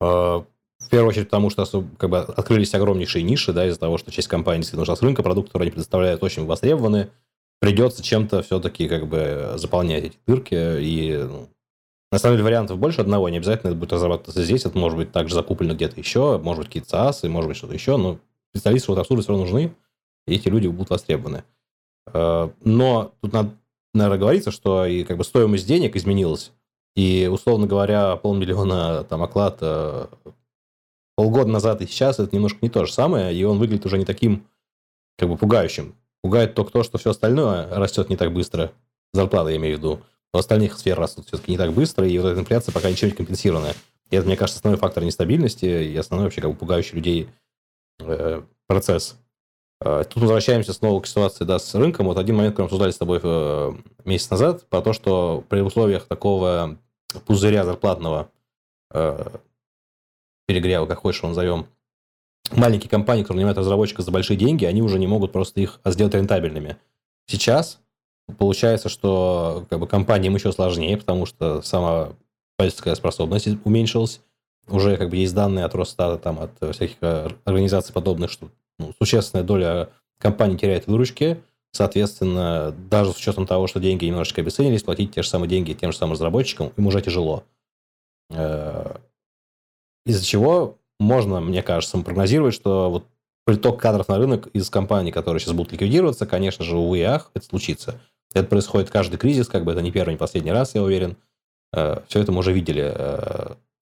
В первую очередь потому, что как бы, открылись огромнейшие ниши, да, из-за того, что часть компаний нужна с рынка, продукты, которые они предоставляют, очень востребованы. Придется чем-то все-таки как бы заполнять эти дырки. И ну, на самом деле вариантов больше одного. Не обязательно это будет разрабатываться здесь. Это может быть также закуплено где-то еще. Может быть, какие-то SaaS, может быть, что-то еще. Но специалисты в обслуживании все равно нужны, и эти люди будут востребованы. Э, но тут надо, наверное, говорится, что и как бы стоимость денег изменилась. И, условно говоря, полмиллиона там оклад э, полгода назад и сейчас это немножко не то же самое, и он выглядит уже не таким как бы пугающим. Пугает только то, что все остальное растет не так быстро. Зарплата, я имею в виду. Но остальных сфер растут все-таки не так быстро, и вот эта инфляция пока ничего не компенсированная. И это, мне кажется, основной фактор нестабильности и основной вообще как бы пугающий людей Э, процесс. Э, тут возвращаемся снова к ситуации да, с рынком. Вот один момент, который мы обсуждали с тобой э, месяц назад, про то, что при условиях такого пузыря зарплатного, перегрева, как хочешь его назовем, маленькие компании, которые нанимают разработчиков за большие деньги, они уже не могут просто их сделать рентабельными. Сейчас получается, что как бы, компаниям еще сложнее, потому что сама пользовательская способность уменьшилась. Уже как бы есть данные от Росстата, там, от всяких организаций подобных, что ну, существенная доля компаний теряет выручки, соответственно, даже с учетом того, что деньги немножечко обесценились, платить те же самые деньги тем же самым разработчикам им уже тяжело. Э, из-за чего можно, мне кажется, прогнозировать, что вот приток кадров на рынок из компаний, которые сейчас будут ликвидироваться, конечно же, увы и ах, это случится. Это происходит каждый кризис, как бы это не первый, не последний раз, я уверен. Э, Все это мы уже видели.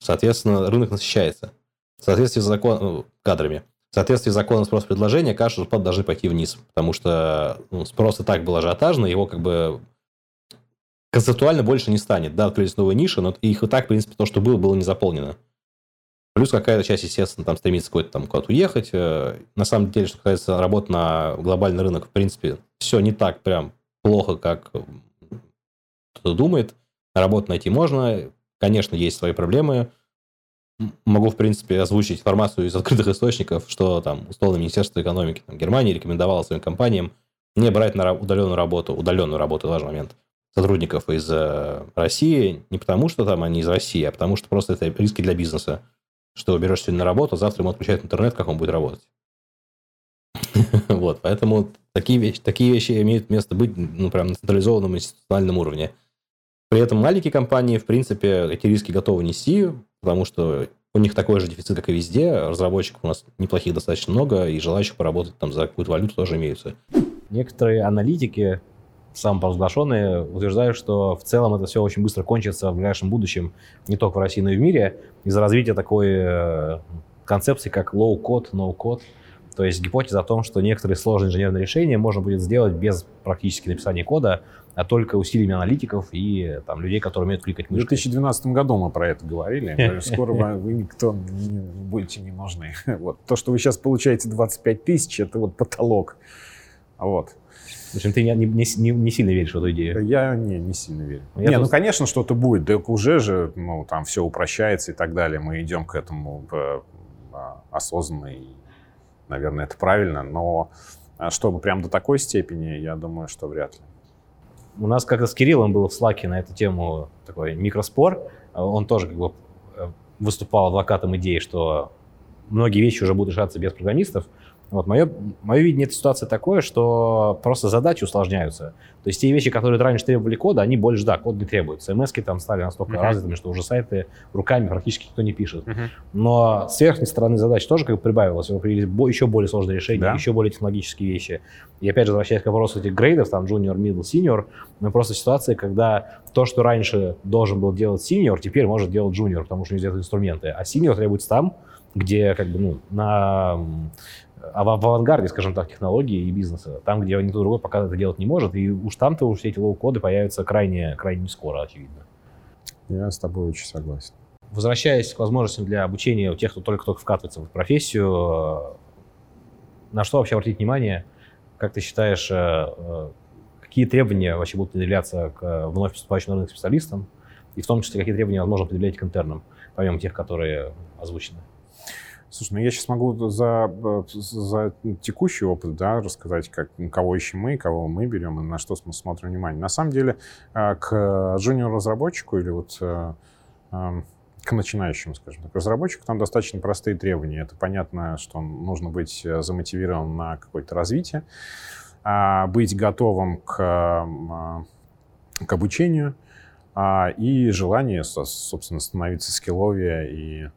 Соответственно, рынок насыщается. В соответствии с законом, кадрами. В соответствии с законом спрос предложения, кажется, спрос должны пойти вниз, потому что ну, спрос и так был ажиотажный, его как бы концептуально больше не станет. Да, открылись новые ниши, но их и так, в принципе, то, что было, было не заполнено. Плюс какая-то часть, естественно, там стремится куда-то там куда-то уехать. Э, на самом деле, что касается работы на глобальный рынок, в принципе, все не так прям плохо, как кто-то думает. Работу найти можно. Конечно, есть свои проблемы могу, в принципе, озвучить информацию из открытых источников, что там условно Министерство экономики там, Германии рекомендовало своим компаниям не брать на удаленную работу, удаленную работу, важный момент, сотрудников из э, России, не потому что там они из России, а потому что просто это риски для бизнеса, что берешь сегодня на работу, завтра ему отключают интернет, как он будет работать. Вот, поэтому такие вещи, такие вещи имеют место быть ну, прям на централизованном институциональном уровне. При этом маленькие компании, в принципе, эти риски готовы нести, потому что у них такой же дефицит, как и везде. Разработчиков у нас неплохих достаточно много, и желающих поработать там за какую-то валюту тоже имеются. Некоторые аналитики, самопровозглашенные, утверждают, что в целом это все очень быстро кончится в ближайшем будущем, не только в России, но и в мире, из-за развития такой э, концепции, как low-code, no-code. То есть гипотеза о том, что некоторые сложные инженерные решения можно будет сделать без практически написания кода, а только усилиями аналитиков и там, людей, которые умеют кликать мышкой. В 2012 году мы про это говорили. Скоро вы никто не будете не нужны. Вот. То, что вы сейчас получаете 25 тысяч, это вот потолок. Вот. В общем, ты не, не, не, не сильно веришь в эту идею? Я не, не сильно верю. Я не, просто... ну, конечно, что-то будет. Да уже же, ну, там все упрощается и так далее. Мы идем к этому а, осознанно и, наверное, это правильно. Но а чтобы прям до такой степени, я думаю, что вряд ли. У нас как-то с Кириллом был в Слаке на эту тему такой микроспор. Он тоже как бы э, выступал адвокатом идеи, что многие вещи уже будут решаться без программистов, вот мое, мое видение этой ситуации такое, что просто задачи усложняются. То есть те вещи, которые раньше требовали кода, они больше, да, код не требуют. CMS там стали настолько uh-huh. развитыми, что уже сайты руками практически никто не пишет. Uh-huh. Но с верхней стороны задач тоже как бы прибавилось. Появились еще более сложные решения, да. еще более технологические вещи. И опять же, возвращаясь к вопросу этих грейдов, там junior, middle, senior, мы просто ситуация, когда то, что раньше должен был делать senior, теперь может делать junior, потому что у него инструменты. А senior требуется там, где как бы ну, на а в, авангарде, скажем так, технологии и бизнеса, там, где никто другой пока это делать не может, и уж там-то уж все эти лоу-коды появятся крайне, крайне скоро, очевидно. Я с тобой очень согласен. Возвращаясь к возможностям для обучения у тех, кто только-только вкатывается в профессию, на что вообще обратить внимание? Как ты считаешь, э, э, какие требования вообще будут предъявляться к вновь поступающим на рынок специалистам? И в том числе, какие требования возможно предъявлять к интернам, помимо тех, которые озвучены? Слушай, ну я сейчас могу за, за текущий опыт да, рассказать, как, кого ищем мы, кого мы берем и на что мы смотрим внимание. На самом деле а, к джуниор-разработчику или вот а, а, к начинающему, скажем так, разработчику там достаточно простые требования. Это понятно, что нужно быть замотивирован на какое-то развитие, быть готовым к, к обучению и желание, собственно, становиться скилловее и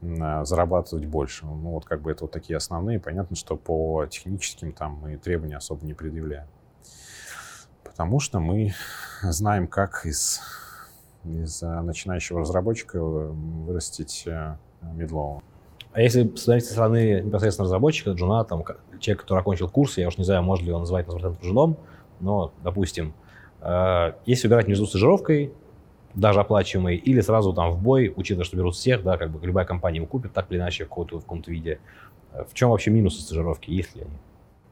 зарабатывать больше. Ну, вот как бы это вот такие основные. Понятно, что по техническим там мы требования особо не предъявляем. Потому что мы знаем, как из, из э, начинающего разработчика вырастить э, медлового. А если смотреть со стороны непосредственно разработчика, джуна, там, человек, который окончил курс, я уж не знаю, можно ли его назвать назвать джуном, но, допустим, э, если выбирать между стажировкой даже оплачиваемый, или сразу там в бой, учитывая, что берут всех, да, как бы любая компания его купит, так или иначе, в каком-то, в каком-то виде. В чем вообще минусы стажировки, есть ли они?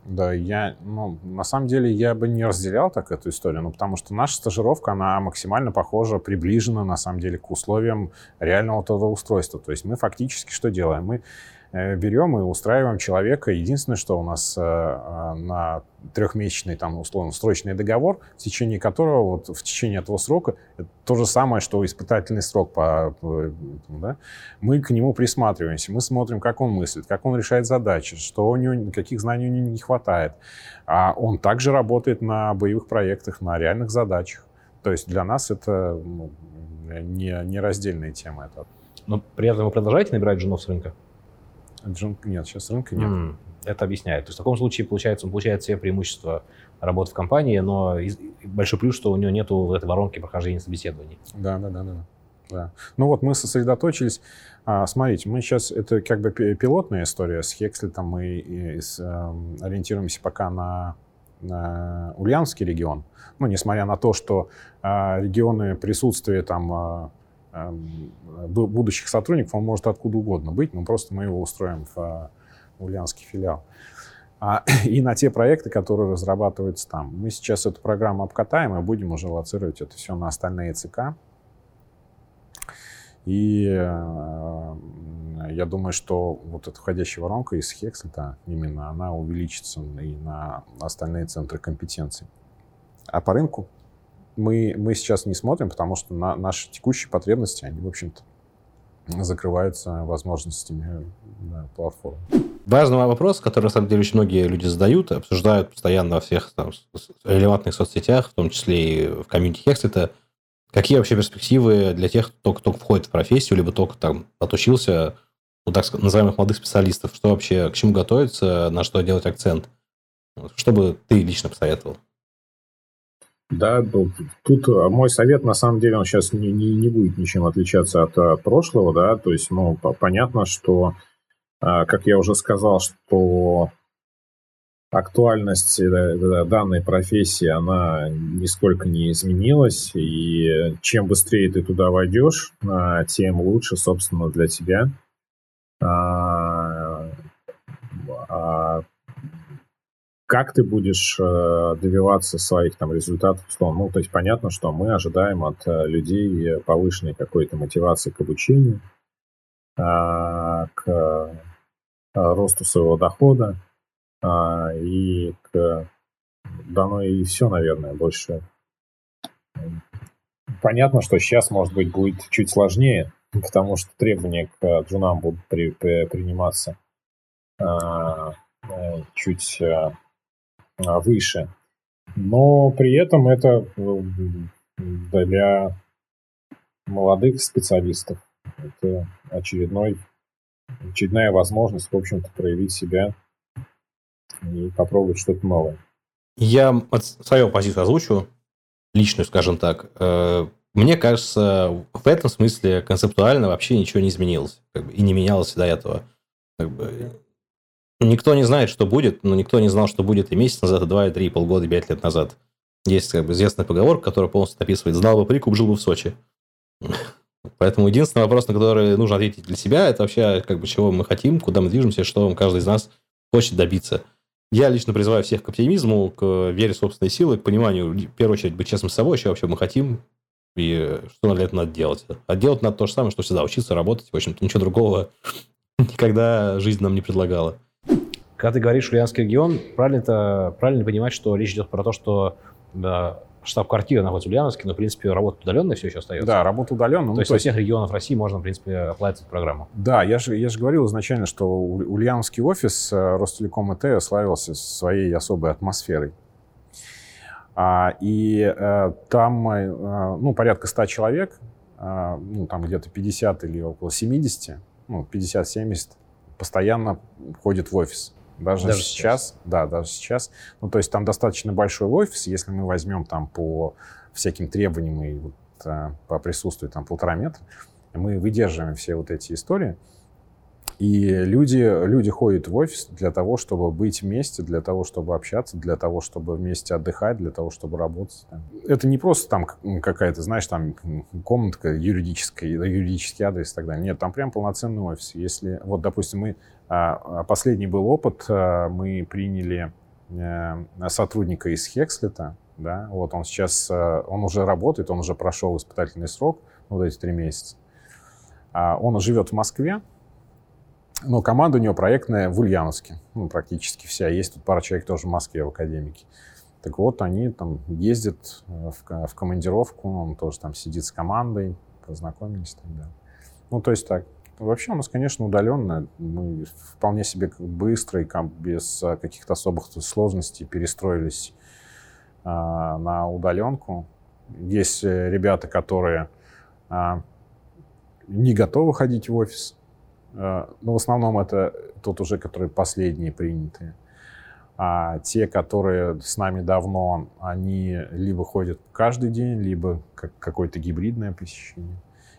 Да, я, ну, на самом деле я бы не разделял так эту историю, ну, потому что наша стажировка, она максимально похожа, приближена, на самом деле, к условиям реального трудоустройства. То есть мы фактически что делаем? Мы Э, берем и устраиваем человека. Единственное, что у нас э, э, на трехмесячный, там, условно, срочный договор, в течение которого, вот в течение этого срока, это то же самое, что испытательный срок, по, да? мы к нему присматриваемся, мы смотрим, как он мыслит, как он решает задачи, что у него, каких знаний у него не хватает. А он также работает на боевых проектах, на реальных задачах. То есть для нас это ну, не, не раздельная тема. Это. Но при этом вы продолжаете набирать женов с рынка? Джун... Нет, сейчас рынка нет. Mm, это объясняет. То есть в таком случае, получается, он получает все преимущества работы в компании, но большой плюс, что у него нет вот этой воронки прохождения собеседований. Да, да, да, да. да. Ну вот мы сосредоточились. А, смотрите, мы сейчас, это как бы пилотная история с Хекслетом, мы и, и с, э, ориентируемся пока на, на Ульяновский регион. Ну, несмотря на то, что э, регионы присутствия там э, Эм, будущих сотрудников, он может откуда угодно быть, но просто мы его устроим в э, Ульяновский филиал. А, и на те проекты, которые разрабатываются там. Мы сейчас эту программу обкатаем и будем уже лоцировать это все на остальные ЦК. И э, я думаю, что вот эта входящая воронка из Хекслета, именно она увеличится и на остальные центры компетенций. А по рынку мы, мы сейчас не смотрим, потому что на, наши текущие потребности, они, в общем-то, закрываются возможностями да, платформ. Важный вопрос, который, на самом деле, очень многие люди задают, обсуждают постоянно во всех там, релевантных соцсетях, в том числе и в комьюнити это какие вообще перспективы для тех, кто только входит в профессию, либо только там отучился, ну, так называемых молодых специалистов, что вообще, к чему готовиться, на что делать акцент? Что бы ты лично посоветовал? Да, тут а, мой совет, на самом деле, он сейчас не, не, не будет ничем отличаться от а, прошлого, да, то есть, ну, понятно, что, а, как я уже сказал, что актуальность э, данной профессии, она нисколько не изменилась, и чем быстрее ты туда войдешь, тем лучше, собственно, для тебя. Как ты будешь э, добиваться своих там результатов, условно. Ну, то есть понятно, что мы ожидаем от э, людей повышенной какой-то мотивации к обучению, э, к э, росту своего дохода э, и к... Да, ну и все, наверное, больше. Понятно, что сейчас, может быть, будет чуть сложнее, потому что требования к джунам будут при, при, приниматься э, э чуть а, выше. Но при этом это для молодых специалистов это очередной, очередная возможность, в общем-то, проявить себя и попробовать что-то новое. Я свою позицию озвучу, личную, скажем так. Э, мне кажется, в этом смысле концептуально вообще ничего не изменилось. Как бы, и не менялось до этого. Как бы, Никто не знает, что будет, но никто не знал, что будет и месяц назад, и два, и три, и полгода, и пять лет назад. Есть как бы известный поговорка, который полностью описывает «Знал бы прикуп, жил бы в Сочи». Поэтому единственный вопрос, на который нужно ответить для себя, это вообще как бы чего мы хотим, куда мы движемся, что каждый из нас хочет добиться. Я лично призываю всех к оптимизму, к вере в собственные силы, к пониманию, в первую очередь, быть честным с собой, что вообще мы хотим, и что для этого надо делать. А делать надо то же самое, что всегда, учиться, работать. В общем-то, ничего другого никогда жизнь нам не предлагала. Когда ты говоришь Ульяновский регион, правильно, это, правильно понимать, что речь идет про то, что да, штаб-квартира находится в Ульяновске, но, в принципе, работа удаленная все еще остается. Да, работа удаленная. Ну, то, есть во всех регионах России можно, в принципе, оплатить эту программу. Да, я же, я же говорил изначально, что Ульяновский офис э, Ростелеком ИТ славился своей особой атмосферой. А, и а, там, а, ну, порядка 100 человек, а, ну, там где-то 50 или около 70, ну, 50-70, постоянно ходит в офис. Даже, даже сейчас, сейчас, да, даже сейчас. Ну, то есть там достаточно большой офис, если мы возьмем там по всяким требованиям и вот, а, по присутствию там полтора метра, мы выдерживаем все вот эти истории. И люди, люди ходят в офис для того, чтобы быть вместе, для того, чтобы общаться, для того, чтобы вместе отдыхать, для того, чтобы работать. Это не просто там какая-то, знаешь, там комнатка юридическая, юридический адрес и так далее. Нет, там прям полноценный офис. Если, вот, допустим, мы, последний был опыт, а, мы приняли э, сотрудника из Хекслета, да, вот он сейчас, он уже работает, он уже прошел испытательный срок, вот эти три месяца. Он живет в Москве, но команда у него проектная в Ульяновске, ну, практически вся. Есть тут пара человек тоже в Москве, в академике. Так вот, они там ездят э, в, командировку, он тоже там сидит с командой, познакомились так далее. Ну, то есть так. Вообще у нас, конечно, удаленно. Мы вполне себе быстро и без э, каких-то особых сложностей перестроились а, на удаленку. Есть э, ребята, которые а, не готовы ходить в офис, но в основном это тот уже, которые последние принятые. А те, которые с нами давно, они либо ходят каждый день, либо как какое-то гибридное посещение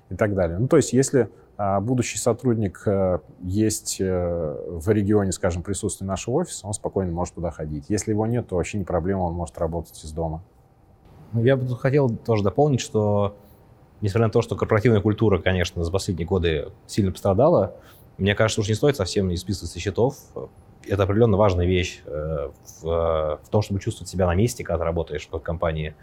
и так далее. Ну, то есть, если а, будущий сотрудник а, есть а, в регионе, скажем, присутствие нашего офиса, он спокойно может туда ходить. Если его нет, то вообще не проблема, он может работать из дома. Ну, я бы хотел тоже дополнить, что несмотря на то, что корпоративная культура, конечно, за последние годы сильно пострадала, мне кажется, уж не стоит совсем не списывать со счетов. Это определенно важная вещь э, в, в том, чтобы чувствовать себя на месте, когда ты работаешь в компании.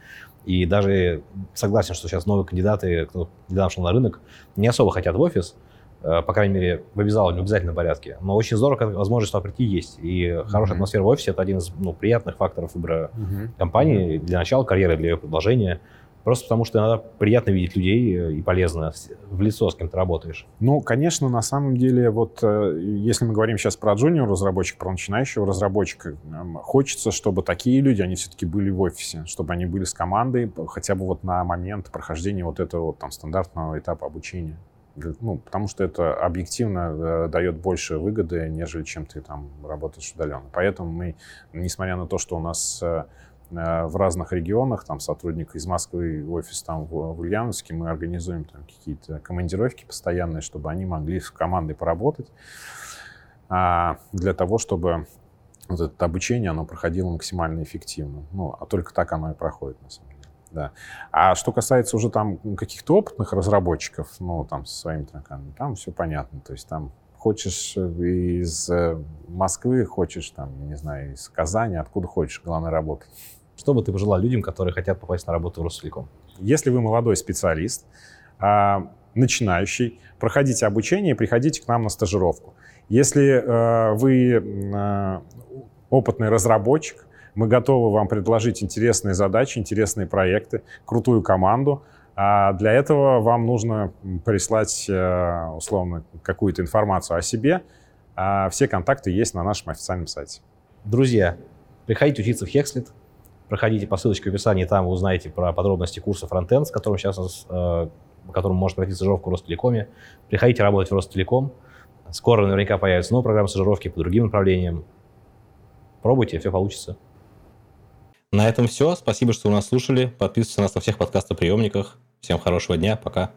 И даже согласен, что сейчас новые кандидаты, кто недавно шел на рынок, не особо хотят в офис, э, по крайней мере, в обязательном, в обязательном порядке. Но очень здорово, когда возможность туда прийти есть. И mm-hmm. хорошая атмосфера в офисе – это один из ну, приятных факторов выбора mm-hmm. компании для начала карьеры, для ее предложения. Просто потому что иногда приятно видеть людей э, и полезно в лицо, с кем ты работаешь. Ну, конечно, на самом деле, вот э, если мы говорим сейчас про джуниор разработчика, про начинающего разработчика, хочется, чтобы такие люди, они все-таки были в офисе, чтобы они были с командой хотя бы вот на момент прохождения вот этого вот там стандартного этапа обучения. Ну, потому что это объективно э, дает больше выгоды, нежели чем ты там работаешь удаленно. Поэтому мы, несмотря на то, что у нас в разных регионах, там сотрудник из Москвы, офис там в, в Ульяновске, мы организуем там какие-то командировки постоянные, чтобы они могли с командой поработать, а, для того, чтобы вот это обучение, оно проходило максимально эффективно. Ну, а только так оно и проходит, на самом деле. Да. А что касается уже там каких-то опытных разработчиков, ну, там, со своими треками, там все понятно. То есть там хочешь из э, Москвы, хочешь там, не знаю, из Казани, откуда хочешь, главное работать. Что бы ты пожелал людям, которые хотят попасть на работу в Ростелеком? Если вы молодой специалист, а, начинающий, проходите обучение и приходите к нам на стажировку. Если а, вы а, опытный разработчик, мы готовы вам предложить интересные задачи, интересные проекты, крутую команду. А для этого вам нужно прислать, условно, какую-то информацию о себе. Все контакты есть на нашем официальном сайте. Друзья, приходите учиться в Хекслит, Проходите по ссылочке в описании, там вы узнаете про подробности курса Frontend, с которым сейчас, э, по можно пройти стажировку в Ростелекоме. Приходите работать в Ростелеком. Скоро наверняка появится новая программа стажировки по другим направлениям. Пробуйте, все получится. На этом все. Спасибо, что вы нас слушали. Подписывайтесь на нас на всех подкастоприемниках. Всем хорошего дня. Пока.